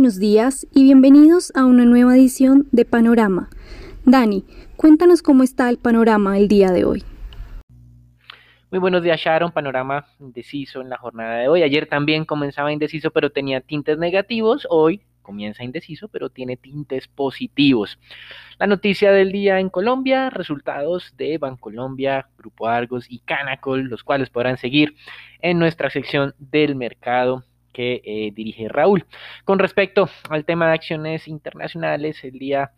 buenos días y bienvenidos a una nueva edición de Panorama. Dani, cuéntanos cómo está el panorama el día de hoy. Muy buenos días, Sharon. Panorama indeciso en la jornada de hoy. Ayer también comenzaba indeciso, pero tenía tintes negativos. Hoy comienza indeciso, pero tiene tintes positivos. La noticia del día en Colombia, resultados de Bancolombia, Grupo Argos y Canacol, los cuales podrán seguir en nuestra sección del mercado que eh, dirige Raúl. Con respecto al tema de acciones internacionales, el día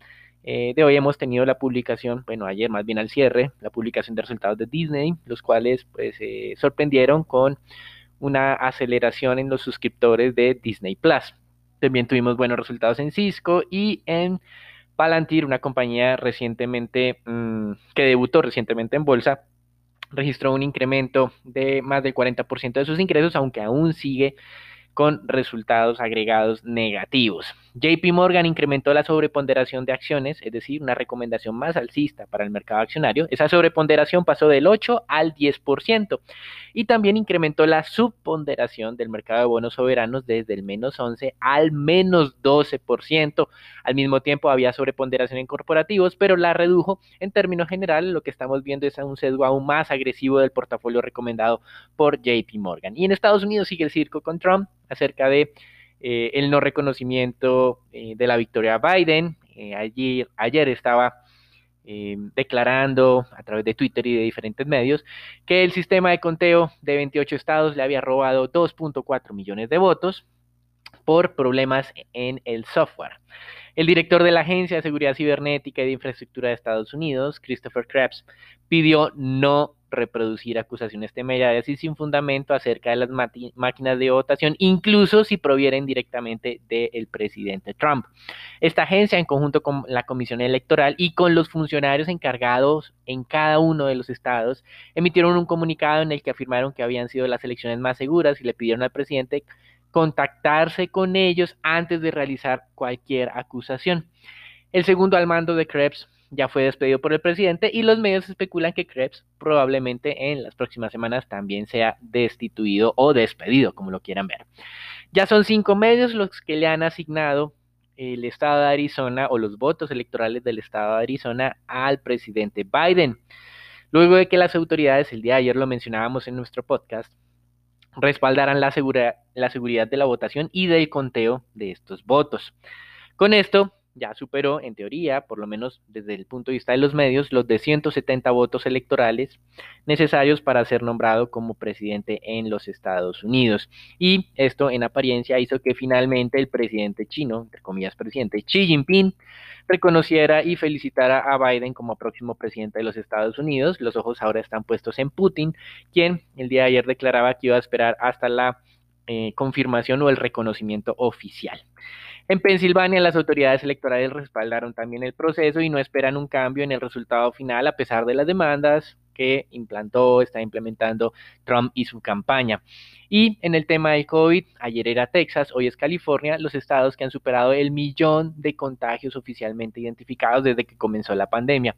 eh, de hoy hemos tenido la publicación, bueno, ayer más bien al cierre, la publicación de resultados de Disney, los cuales pues eh, sorprendieron con una aceleración en los suscriptores de Disney Plus. También tuvimos buenos resultados en Cisco y en Palantir, una compañía recientemente mm, que debutó recientemente en bolsa, registró un incremento de más del 40% de sus ingresos, aunque aún sigue con resultados agregados negativos. JP Morgan incrementó la sobreponderación de acciones, es decir, una recomendación más alcista para el mercado accionario. Esa sobreponderación pasó del 8 al 10% y también incrementó la subponderación del mercado de bonos soberanos desde el menos 11 al menos 12%. Al mismo tiempo había sobreponderación en corporativos, pero la redujo. En términos generales, lo que estamos viendo es un sesgo aún más agresivo del portafolio recomendado por JP Morgan. Y en Estados Unidos sigue el circo con Trump acerca de eh, el no reconocimiento eh, de la victoria de Biden. Eh, ayer, ayer estaba declarando a través de Twitter y de diferentes medios que el sistema de conteo de 28 estados le había robado 2.4 millones de votos por problemas en el software. El director de la Agencia de Seguridad Cibernética y de Infraestructura de Estados Unidos, Christopher Krebs, pidió no reproducir acusaciones temerarias y sin fundamento acerca de las máquinas de votación, incluso si provienen directamente del presidente Trump. Esta agencia, en conjunto con la Comisión Electoral y con los funcionarios encargados en cada uno de los estados, emitieron un comunicado en el que afirmaron que habían sido las elecciones más seguras y le pidieron al presidente contactarse con ellos antes de realizar cualquier acusación. El segundo al mando de Krebs ya fue despedido por el presidente y los medios especulan que Krebs probablemente en las próximas semanas también sea destituido o despedido, como lo quieran ver. Ya son cinco medios los que le han asignado el estado de Arizona o los votos electorales del estado de Arizona al presidente Biden. Luego de que las autoridades, el día de ayer lo mencionábamos en nuestro podcast, respaldaran la, la seguridad de la votación y del conteo de estos votos. Con esto, ya superó, en teoría, por lo menos desde el punto de vista de los medios, los de 170 votos electorales necesarios para ser nombrado como presidente en los Estados Unidos. Y esto en apariencia hizo que finalmente el presidente chino, entre comillas presidente, Xi Jinping, reconociera y felicitara a Biden como próximo presidente de los Estados Unidos. Los ojos ahora están puestos en Putin, quien el día de ayer declaraba que iba a esperar hasta la eh, confirmación o el reconocimiento oficial. En Pensilvania, las autoridades electorales respaldaron también el proceso y no esperan un cambio en el resultado final a pesar de las demandas que implantó, está implementando Trump y su campaña. Y en el tema del COVID, ayer era Texas, hoy es California, los estados que han superado el millón de contagios oficialmente identificados desde que comenzó la pandemia.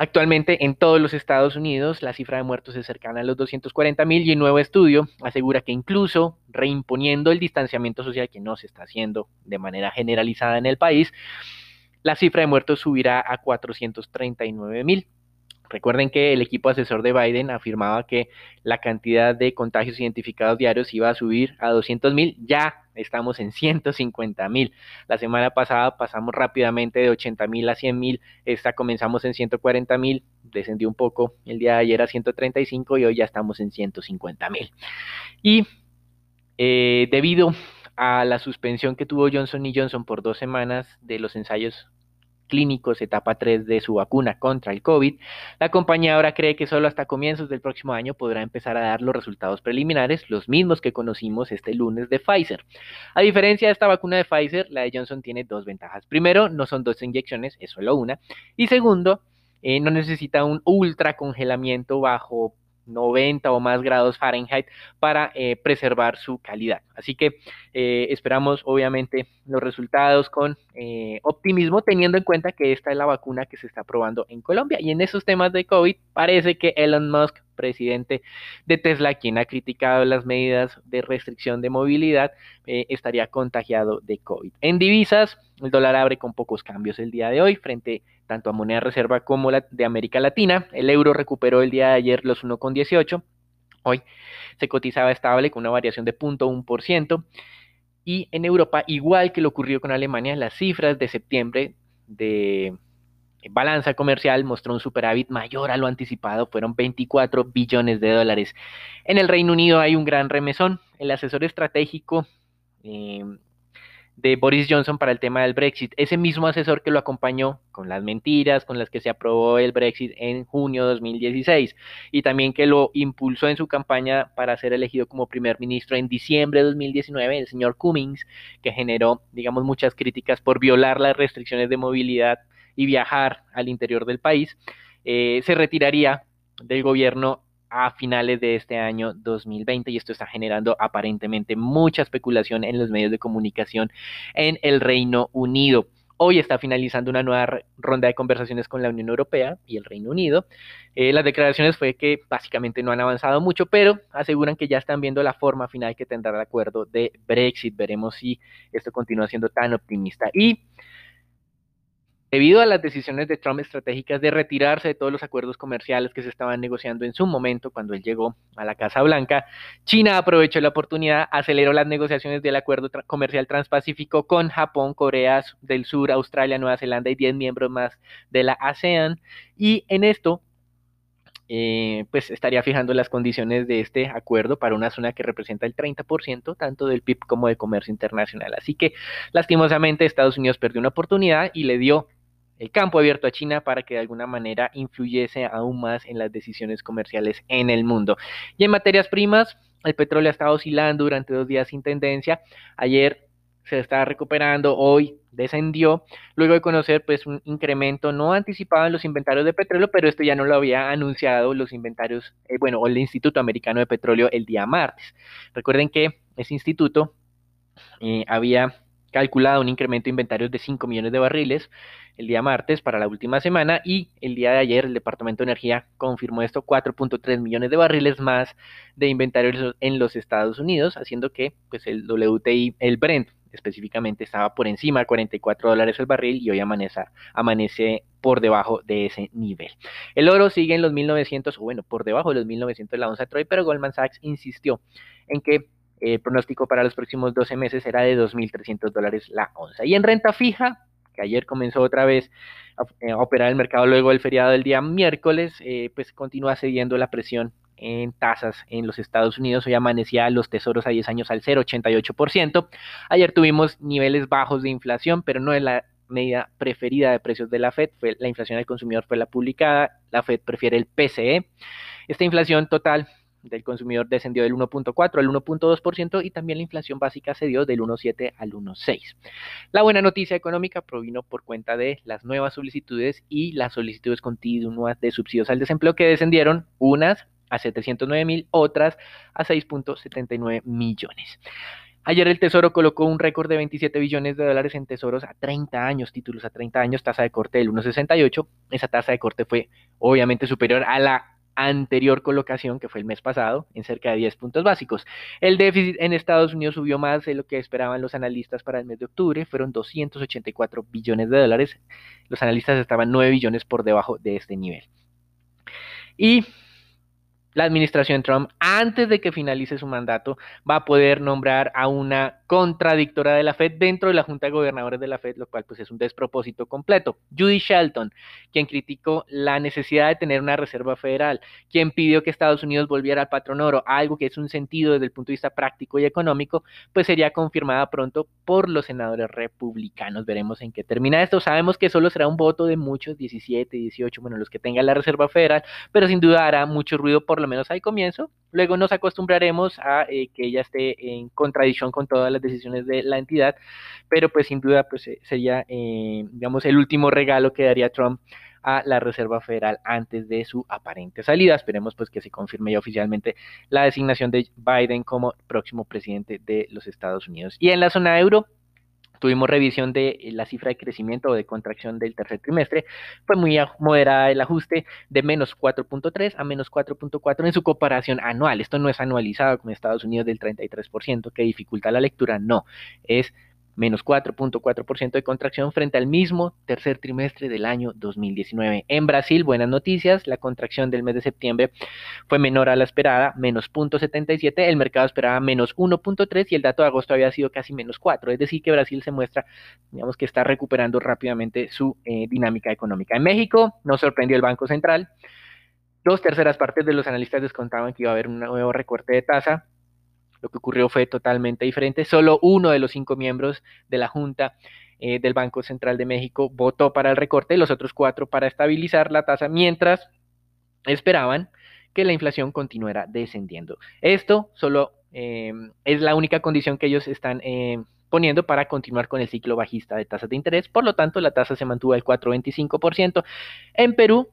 Actualmente en todos los Estados Unidos la cifra de muertos es cercana a los 240 mil y un nuevo estudio asegura que incluso reimponiendo el distanciamiento social que no se está haciendo de manera generalizada en el país, la cifra de muertos subirá a 439 mil. Recuerden que el equipo asesor de Biden afirmaba que la cantidad de contagios identificados diarios iba a subir a 200 mil. Ya estamos en 150 mil. La semana pasada pasamos rápidamente de 80 mil a 100 mil. Esta comenzamos en 140 mil, descendió un poco el día de ayer a 135 y hoy ya estamos en 150 mil. Y eh, debido a la suspensión que tuvo Johnson y Johnson por dos semanas de los ensayos clínicos etapa 3 de su vacuna contra el COVID, la compañía ahora cree que solo hasta comienzos del próximo año podrá empezar a dar los resultados preliminares, los mismos que conocimos este lunes de Pfizer. A diferencia de esta vacuna de Pfizer, la de Johnson tiene dos ventajas. Primero, no son dos inyecciones, es solo una. Y segundo, eh, no necesita un ultra congelamiento bajo 90 o más grados Fahrenheit para eh, preservar su calidad. Así que eh, esperamos obviamente los resultados con eh, optimismo teniendo en cuenta que esta es la vacuna que se está probando en Colombia y en esos temas de COVID parece que Elon Musk presidente de Tesla, quien ha criticado las medidas de restricción de movilidad, eh, estaría contagiado de COVID. En divisas, el dólar abre con pocos cambios el día de hoy frente tanto a moneda reserva como la de América Latina. El euro recuperó el día de ayer los 1,18. Hoy se cotizaba estable con una variación de 0.1%. Y en Europa, igual que lo ocurrió con Alemania, las cifras de septiembre de balanza comercial mostró un superávit mayor a lo anticipado, fueron 24 billones de dólares. En el Reino Unido hay un gran remesón. El asesor estratégico eh, de Boris Johnson para el tema del Brexit, ese mismo asesor que lo acompañó con las mentiras con las que se aprobó el Brexit en junio de 2016 y también que lo impulsó en su campaña para ser elegido como primer ministro en diciembre de 2019, el señor Cummings, que generó, digamos, muchas críticas por violar las restricciones de movilidad y viajar al interior del país, eh, se retiraría del gobierno a finales de este año 2020 y esto está generando aparentemente mucha especulación en los medios de comunicación en el Reino Unido. Hoy está finalizando una nueva ronda de conversaciones con la Unión Europea y el Reino Unido. Eh, las declaraciones fue que básicamente no han avanzado mucho, pero aseguran que ya están viendo la forma final que tendrá el acuerdo de Brexit. Veremos si esto continúa siendo tan optimista. Y Debido a las decisiones de Trump estratégicas de retirarse de todos los acuerdos comerciales que se estaban negociando en su momento cuando él llegó a la Casa Blanca, China aprovechó la oportunidad, aceleró las negociaciones del acuerdo comercial transpacífico con Japón, Corea del Sur, Australia, Nueva Zelanda y 10 miembros más de la ASEAN. Y en esto, eh, pues estaría fijando las condiciones de este acuerdo para una zona que representa el 30% tanto del PIB como de comercio internacional. Así que lastimosamente Estados Unidos perdió una oportunidad y le dio el campo abierto a China para que de alguna manera influyese aún más en las decisiones comerciales en el mundo. Y en materias primas, el petróleo ha estado oscilando durante dos días sin tendencia. Ayer se está recuperando, hoy descendió, luego de conocer pues un incremento no anticipado en los inventarios de petróleo, pero esto ya no lo había anunciado los inventarios, eh, bueno, o el Instituto Americano de Petróleo el día martes. Recuerden que ese instituto eh, había calculado un incremento de inventarios de 5 millones de barriles el día martes para la última semana y el día de ayer el Departamento de Energía confirmó esto 4.3 millones de barriles más de inventarios en los Estados Unidos, haciendo que pues el WTI, el Brent específicamente estaba por encima de 44 dólares el barril y hoy amanece, amanece por debajo de ese nivel. El oro sigue en los 1900, o bueno, por debajo de los 1900 de la onza Troy, pero Goldman Sachs insistió en que el pronóstico para los próximos 12 meses era de 2.300 dólares la onza. Y en renta fija, que ayer comenzó otra vez a, operar el mercado luego del feriado del día miércoles, eh, pues continúa cediendo la presión en tasas en los Estados Unidos. Hoy amanecía los tesoros a 10 años al 0,88%. Ayer tuvimos niveles bajos de inflación, pero no en la medida preferida de precios de la Fed. Fue, la inflación al consumidor fue la publicada. La Fed prefiere el PCE. Esta inflación total del consumidor descendió del 1.4 al 1.2% y también la inflación básica se dio del 1.7 al 1.6. La buena noticia económica provino por cuenta de las nuevas solicitudes y las solicitudes continuas de subsidios al desempleo que descendieron unas a 709 mil, otras a 6.79 millones. Ayer el Tesoro colocó un récord de 27 billones de dólares en tesoros a 30 años, títulos a 30 años, tasa de corte del 1.68. Esa tasa de corte fue obviamente superior a la anterior colocación, que fue el mes pasado, en cerca de 10 puntos básicos. El déficit en Estados Unidos subió más de lo que esperaban los analistas para el mes de octubre, fueron 284 billones de dólares. Los analistas estaban 9 billones por debajo de este nivel. Y la administración Trump, antes de que finalice su mandato, va a poder nombrar a una contradictora de la Fed dentro de la Junta de Gobernadores de la Fed, lo cual pues es un despropósito completo. Judy Shelton, quien criticó la necesidad de tener una reserva federal, quien pidió que Estados Unidos volviera al patrón oro, algo que es un sentido desde el punto de vista práctico y económico, pues sería confirmada pronto por los senadores republicanos. Veremos en qué termina esto. Sabemos que solo será un voto de muchos, 17, 18, bueno, los que tengan la reserva federal, pero sin duda hará mucho ruido, por lo menos al comienzo. Luego nos acostumbraremos a eh, que ella esté en contradicción con todas las decisiones de la entidad, pero pues sin duda pues eh, sería, eh, digamos, el último regalo que daría Trump a la Reserva Federal antes de su aparente salida. Esperemos pues que se confirme ya oficialmente la designación de Biden como próximo presidente de los Estados Unidos. Y en la zona euro, tuvimos revisión de la cifra de crecimiento o de contracción del tercer trimestre, fue muy moderada el ajuste de menos 4.3 a menos 4.4 en su comparación anual. Esto no es anualizado con Estados Unidos del 33%, que dificulta la lectura, no, es menos 4.4% de contracción frente al mismo tercer trimestre del año 2019. En Brasil, buenas noticias, la contracción del mes de septiembre fue menor a la esperada, menos 0.77, el mercado esperaba menos 1.3 y el dato de agosto había sido casi menos 4, es decir, que Brasil se muestra, digamos que está recuperando rápidamente su eh, dinámica económica. En México, nos sorprendió el Banco Central. Dos terceras partes de los analistas descontaban que iba a haber un nuevo recorte de tasa lo que ocurrió fue totalmente diferente. Solo uno de los cinco miembros de la Junta eh, del Banco Central de México votó para el recorte, los otros cuatro para estabilizar la tasa, mientras esperaban que la inflación continuara descendiendo. Esto solo eh, es la única condición que ellos están eh, poniendo para continuar con el ciclo bajista de tasas de interés. Por lo tanto, la tasa se mantuvo al 4,25%. En Perú,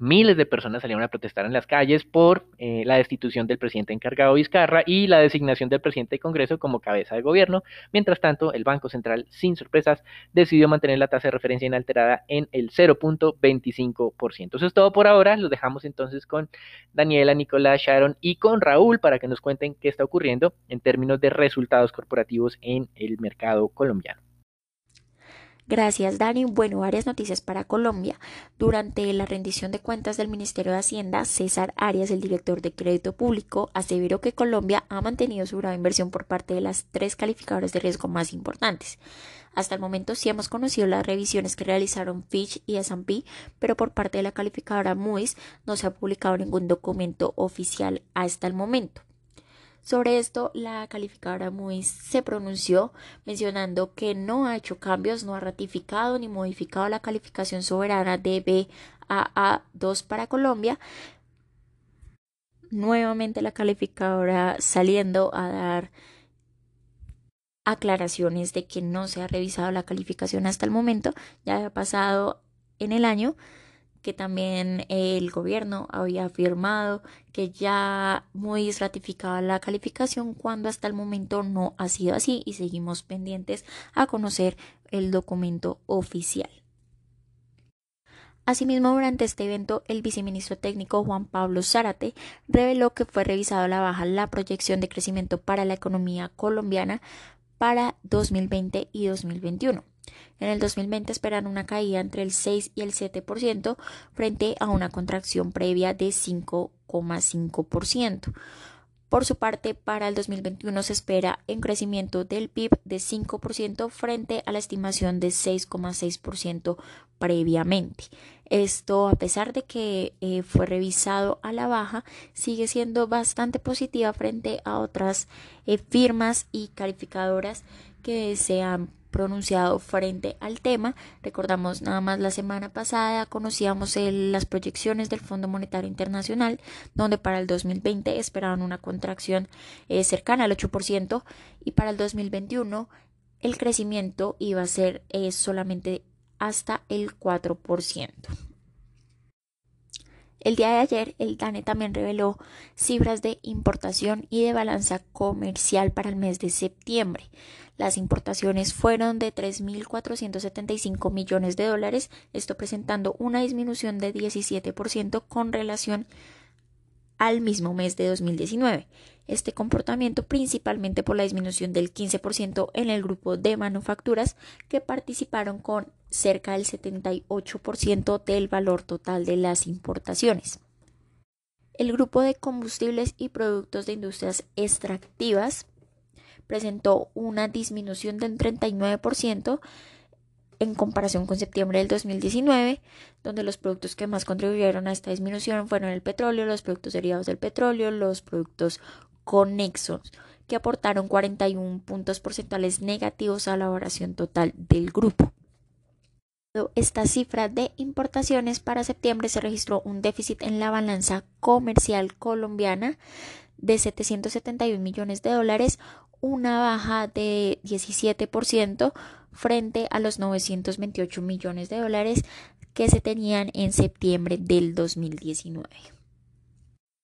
miles de personas salieron a protestar en las calles por eh, la destitución del presidente encargado Vizcarra y la designación del presidente de Congreso como cabeza de gobierno. Mientras tanto, el Banco Central, sin sorpresas, decidió mantener la tasa de referencia inalterada en el 0.25%. Eso es todo por ahora. Los dejamos entonces con Daniela, Nicolás, Sharon y con Raúl para que nos cuenten qué está ocurriendo en términos de resultados corporativos en el mercado colombiano. Gracias, Dani. Bueno, varias noticias para Colombia. Durante la rendición de cuentas del Ministerio de Hacienda, César Arias, el director de Crédito Público, aseveró que Colombia ha mantenido su grave inversión por parte de las tres calificadoras de riesgo más importantes. Hasta el momento sí hemos conocido las revisiones que realizaron Fitch y S&P, pero por parte de la calificadora Moody's no se ha publicado ningún documento oficial hasta el momento. Sobre esto, la calificadora Moody's se pronunció mencionando que no ha hecho cambios, no ha ratificado ni modificado la calificación soberana de BAA2 para Colombia. Nuevamente la calificadora saliendo a dar aclaraciones de que no se ha revisado la calificación hasta el momento, ya ha pasado en el año que también el gobierno había afirmado que ya muy ratificaba la calificación cuando hasta el momento no ha sido así y seguimos pendientes a conocer el documento oficial. Asimismo, durante este evento, el viceministro técnico Juan Pablo Zárate reveló que fue revisado a la baja la proyección de crecimiento para la economía colombiana para 2020 y 2021 en el 2020 esperan una caída entre el 6 y el 7% frente a una contracción previa de 5,5%. Por su parte, para el 2021 se espera un crecimiento del PIB de 5% frente a la estimación de 6,6% previamente. Esto, a pesar de que eh, fue revisado a la baja, sigue siendo bastante positiva frente a otras eh, firmas y calificadoras que se han pronunciado frente al tema. Recordamos nada más la semana pasada conocíamos las proyecciones del Fondo Monetario Internacional, donde para el 2020 esperaban una contracción eh, cercana al 8% y para el 2021 el crecimiento iba a ser eh, solamente hasta el 4%. El día de ayer, el DANE también reveló cifras de importación y de balanza comercial para el mes de septiembre. Las importaciones fueron de 3.475 millones de dólares, esto presentando una disminución de 17% con relación al mismo mes de 2019. Este comportamiento principalmente por la disminución del 15% en el grupo de manufacturas que participaron con cerca del 78% del valor total de las importaciones. El grupo de combustibles y productos de industrias extractivas presentó una disminución del 39% en comparación con septiembre del 2019, donde los productos que más contribuyeron a esta disminución fueron el petróleo, los productos derivados del petróleo, los productos conexos, que aportaron 41 puntos porcentuales negativos a la valoración total del grupo. Esta cifra de importaciones para septiembre se registró un déficit en la balanza comercial colombiana de 771 millones de dólares, una baja de 17% frente a los 928 millones de dólares que se tenían en septiembre del 2019.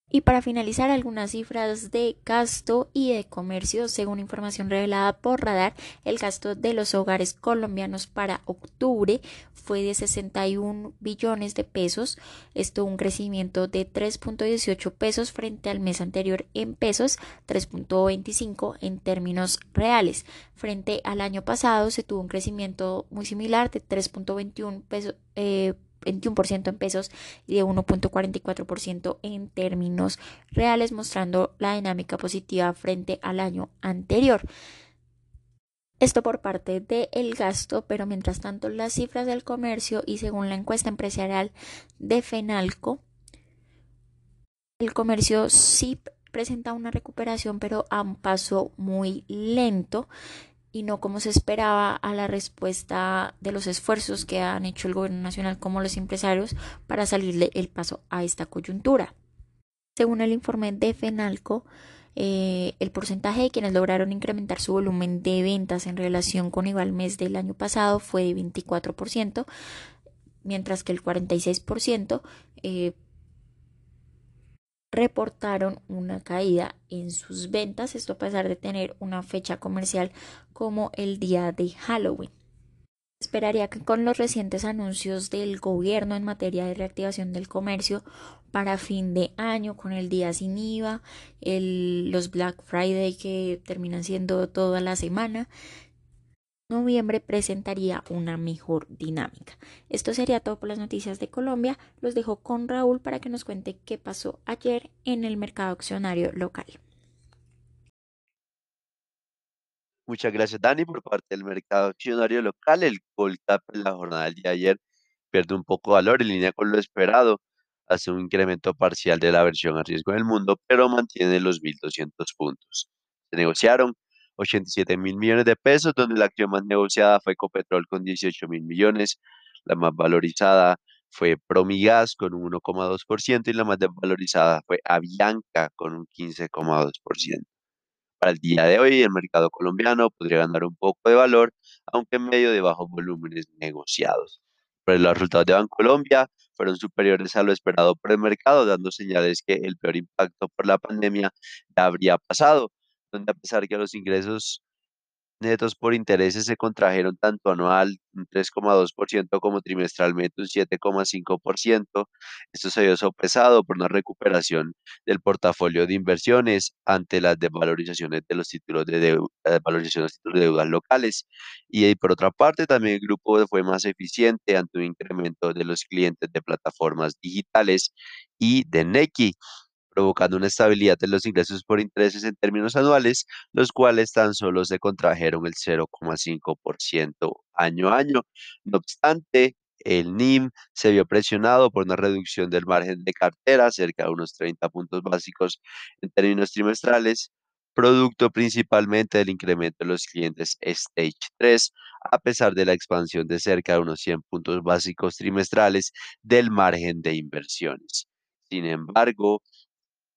Y para finalizar, algunas cifras de gasto y de comercio. Según información revelada por Radar, el gasto de los hogares colombianos para octubre fue de 61 billones de pesos. Esto un crecimiento de 3.18 pesos frente al mes anterior en pesos, 3.25 en términos reales. Frente al año pasado se tuvo un crecimiento muy similar de 3.21 pesos. Eh, 21% en pesos y de 1.44% en términos reales, mostrando la dinámica positiva frente al año anterior. Esto por parte del gasto, pero mientras tanto las cifras del comercio y según la encuesta empresarial de FENALCO, el comercio sí presenta una recuperación, pero a un paso muy lento y no como se esperaba a la respuesta de los esfuerzos que han hecho el gobierno nacional como los empresarios para salirle el paso a esta coyuntura. Según el informe de FENALCO, eh, el porcentaje de quienes lograron incrementar su volumen de ventas en relación con igual mes del año pasado fue de 24%, mientras que el 46% eh, reportaron una caída en sus ventas, esto a pesar de tener una fecha comercial como el día de Halloween. Esperaría que con los recientes anuncios del gobierno en materia de reactivación del comercio para fin de año, con el día sin IVA, los Black Friday que terminan siendo toda la semana, noviembre presentaría una mejor dinámica. Esto sería todo por las noticias de Colombia. Los dejo con Raúl para que nos cuente qué pasó ayer en el mercado accionario local. Muchas gracias, Dani, por parte del mercado accionario local. El Colcap en la jornada del día de ayer pierde un poco de valor en línea con lo esperado. Hace un incremento parcial de la versión a riesgo del mundo, pero mantiene los 1.200 puntos. Se negociaron 87 mil millones de pesos, donde la acción más negociada fue Ecopetrol con 18 mil millones, la más valorizada fue Promigas con un 1,2% y la más desvalorizada fue Avianca con un 15,2%. Para el día de hoy, el mercado colombiano podría ganar un poco de valor, aunque en medio de bajos volúmenes negociados. Pero los resultados de Bancolombia fueron superiores a lo esperado por el mercado, dando señales que el peor impacto por la pandemia habría pasado a pesar que los ingresos netos por intereses se contrajeron tanto anual, un 3,2%, como trimestralmente, un 7,5%. Esto se vio sopesado por una recuperación del portafolio de inversiones ante las desvalorizaciones de los títulos de, de deudas locales. Y, por otra parte, también el grupo fue más eficiente ante un incremento de los clientes de plataformas digitales y de Nequi provocando una estabilidad de los ingresos por intereses en términos anuales, los cuales tan solo se contrajeron el 0,5% año a año. No obstante, el NIM se vio presionado por una reducción del margen de cartera, cerca de unos 30 puntos básicos en términos trimestrales, producto principalmente del incremento de los clientes Stage 3, a pesar de la expansión de cerca de unos 100 puntos básicos trimestrales del margen de inversiones. Sin embargo,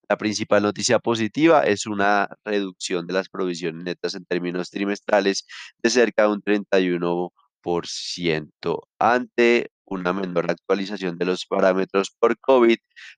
la principal noticia positiva es una reducción de las provisiones netas en términos trimestrales de cerca de un 31% ante una menor actualización de los parámetros por COVID,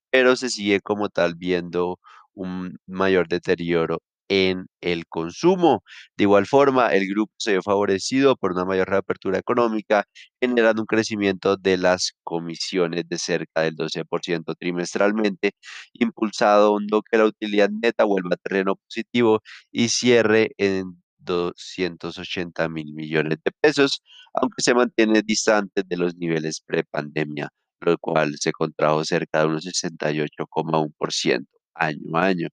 pero se sigue como tal viendo un mayor deterioro en el consumo. De igual forma, el grupo se vio favorecido por una mayor reapertura económica, generando un crecimiento de las comisiones de cerca del 12% trimestralmente, impulsado que la utilidad neta vuelva a terreno positivo y cierre en 280 mil millones de pesos, aunque se mantiene distante de los niveles prepandemia, lo cual se contrajo cerca de unos 68,1% año a año.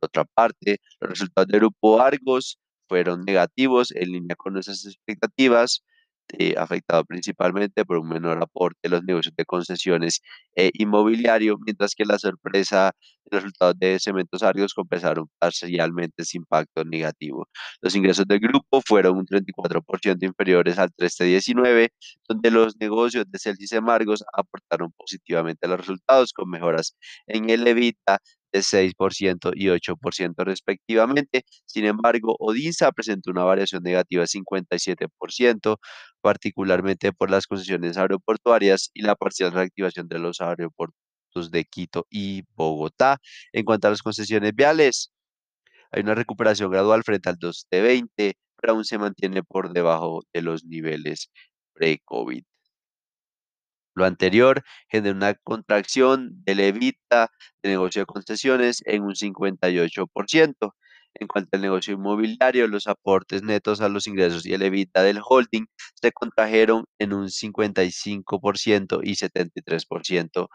Por otra parte, los resultados del grupo Argos fueron negativos en línea con nuestras expectativas, eh, afectado principalmente por un menor aporte de los negocios de concesiones e inmobiliario, mientras que la sorpresa de resultados de Cementos Argos compensaron parcialmente ese impacto negativo. Los ingresos del grupo fueron un 34% inferiores al 3T19, donde los negocios de Celsius y Margos aportaron positivamente a los resultados con mejoras en el EBITDA de 6% y 8% respectivamente. Sin embargo, Odinsa presentó una variación negativa de 57%, particularmente por las concesiones aeroportuarias y la parcial reactivación de los aeropuertos de Quito y Bogotá. En cuanto a las concesiones viales, hay una recuperación gradual frente al 2 de 20, pero aún se mantiene por debajo de los niveles pre-COVID. Lo anterior genera una contracción del EBITDA de negocio de concesiones en un 58%. En cuanto al negocio inmobiliario, los aportes netos a los ingresos y el EBITDA del holding se contrajeron en un 55% y 73%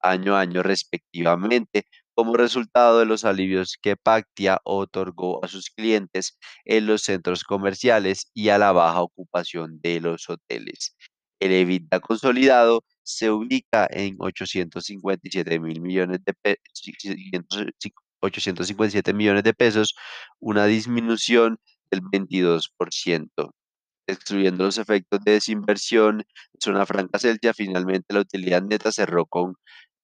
año a año respectivamente, como resultado de los alivios que Pactia otorgó a sus clientes en los centros comerciales y a la baja ocupación de los hoteles. El EBITDA consolidado se ubica en 857 mil millones de pesos, 857 millones de pesos, una disminución del 22%. Excluyendo los efectos de desinversión, zona franca celtia, finalmente la utilidad neta cerró con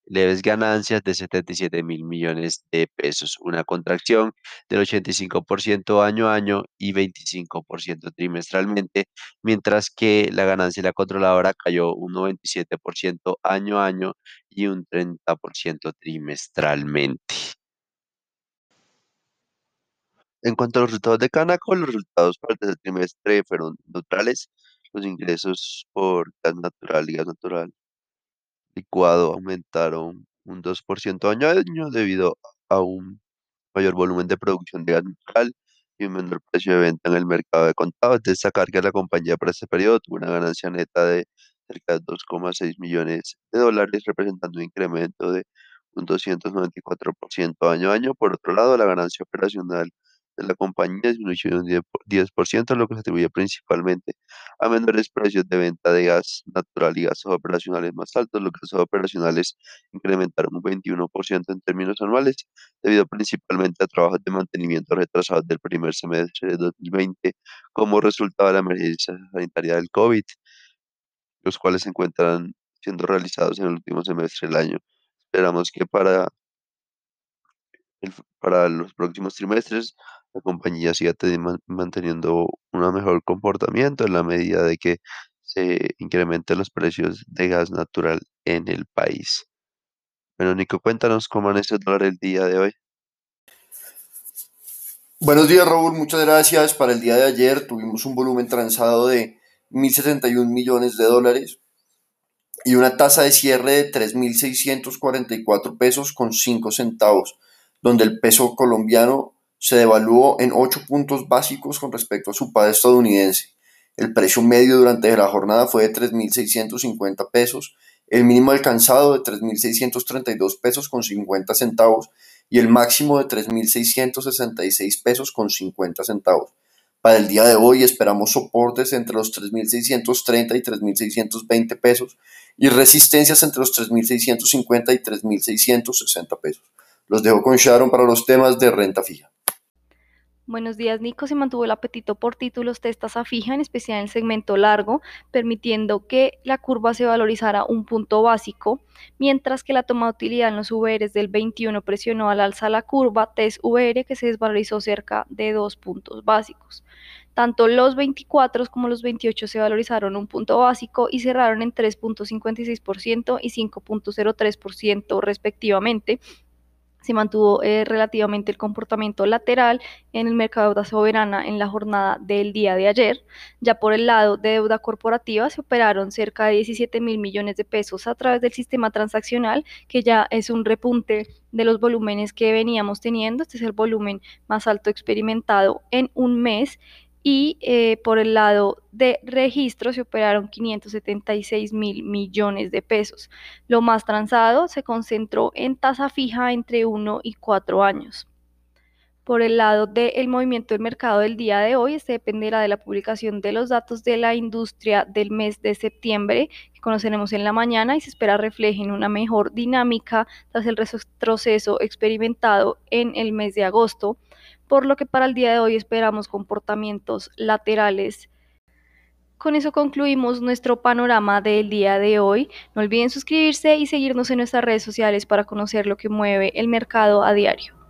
leves ganancias de 77 mil millones de pesos, una contracción del 85% año a año y 25% trimestralmente, mientras que la ganancia de la controladora cayó un 97% año a año y un 30% trimestralmente. En cuanto a los resultados de Canaco, los resultados para el tercer trimestre fueron neutrales. Los ingresos por gas natural y gas natural licuado aumentaron un 2% año a año debido a un mayor volumen de producción de gas y un menor precio de venta en el mercado de contado. Es destacar que la compañía para este periodo tuvo una ganancia neta de cerca de 2,6 millones de dólares, representando un incremento de un 294% año a año. Por otro lado, la ganancia operacional de la compañía disminuyó un 10%, lo que se atribuye principalmente a menores precios de venta de gas natural y gases operacionales más altos. Los gastos operacionales incrementaron un 21% en términos anuales, debido principalmente a trabajos de mantenimiento retrasados del primer semestre de 2020 como resultado de la emergencia sanitaria del COVID, los cuales se encuentran siendo realizados en el último semestre del año. Esperamos que para, para los próximos trimestres la compañía siga manteniendo un mejor comportamiento en la medida de que se incrementen los precios de gas natural en el país. Bueno, Nico, cuéntanos cómo han el dólar el día de hoy. Buenos días, Raúl. Muchas gracias. Para el día de ayer tuvimos un volumen transado de 1.071 millones de dólares y una tasa de cierre de 3.644 pesos con 5 centavos, donde el peso colombiano se devaluó en 8 puntos básicos con respecto a su par estadounidense. El precio medio durante la jornada fue de 3.650 pesos, el mínimo alcanzado de 3.632 pesos con 50 centavos y el máximo de 3.666 pesos con 50 centavos. Para el día de hoy esperamos soportes entre los 3.630 y 3.620 pesos y resistencias entre los 3.650 y 3.660 pesos. Los dejo con Sharon para los temas de renta fija. Buenos días, Nico. Se mantuvo el apetito por títulos de tasa fija, en especial en el segmento largo, permitiendo que la curva se valorizara un punto básico, mientras que la toma de utilidad en los VRs del 21 presionó al alza la curva TES VR, que se desvalorizó cerca de dos puntos básicos. Tanto los 24 como los 28 se valorizaron un punto básico y cerraron en 3.56% y 5.03% respectivamente, se mantuvo eh, relativamente el comportamiento lateral en el mercado de deuda soberana en la jornada del día de ayer. Ya por el lado de deuda corporativa se operaron cerca de 17 mil millones de pesos a través del sistema transaccional, que ya es un repunte de los volúmenes que veníamos teniendo. Este es el volumen más alto experimentado en un mes y eh, por el lado de registro se operaron 576 mil millones de pesos. Lo más transado se concentró en tasa fija entre 1 y 4 años. Por el lado del movimiento del mercado del día de hoy, este dependerá de la publicación de los datos de la industria del mes de septiembre, que conoceremos en la mañana y se espera reflejen una mejor dinámica tras el retroceso experimentado en el mes de agosto por lo que para el día de hoy esperamos comportamientos laterales. Con eso concluimos nuestro panorama del día de hoy. No olviden suscribirse y seguirnos en nuestras redes sociales para conocer lo que mueve el mercado a diario.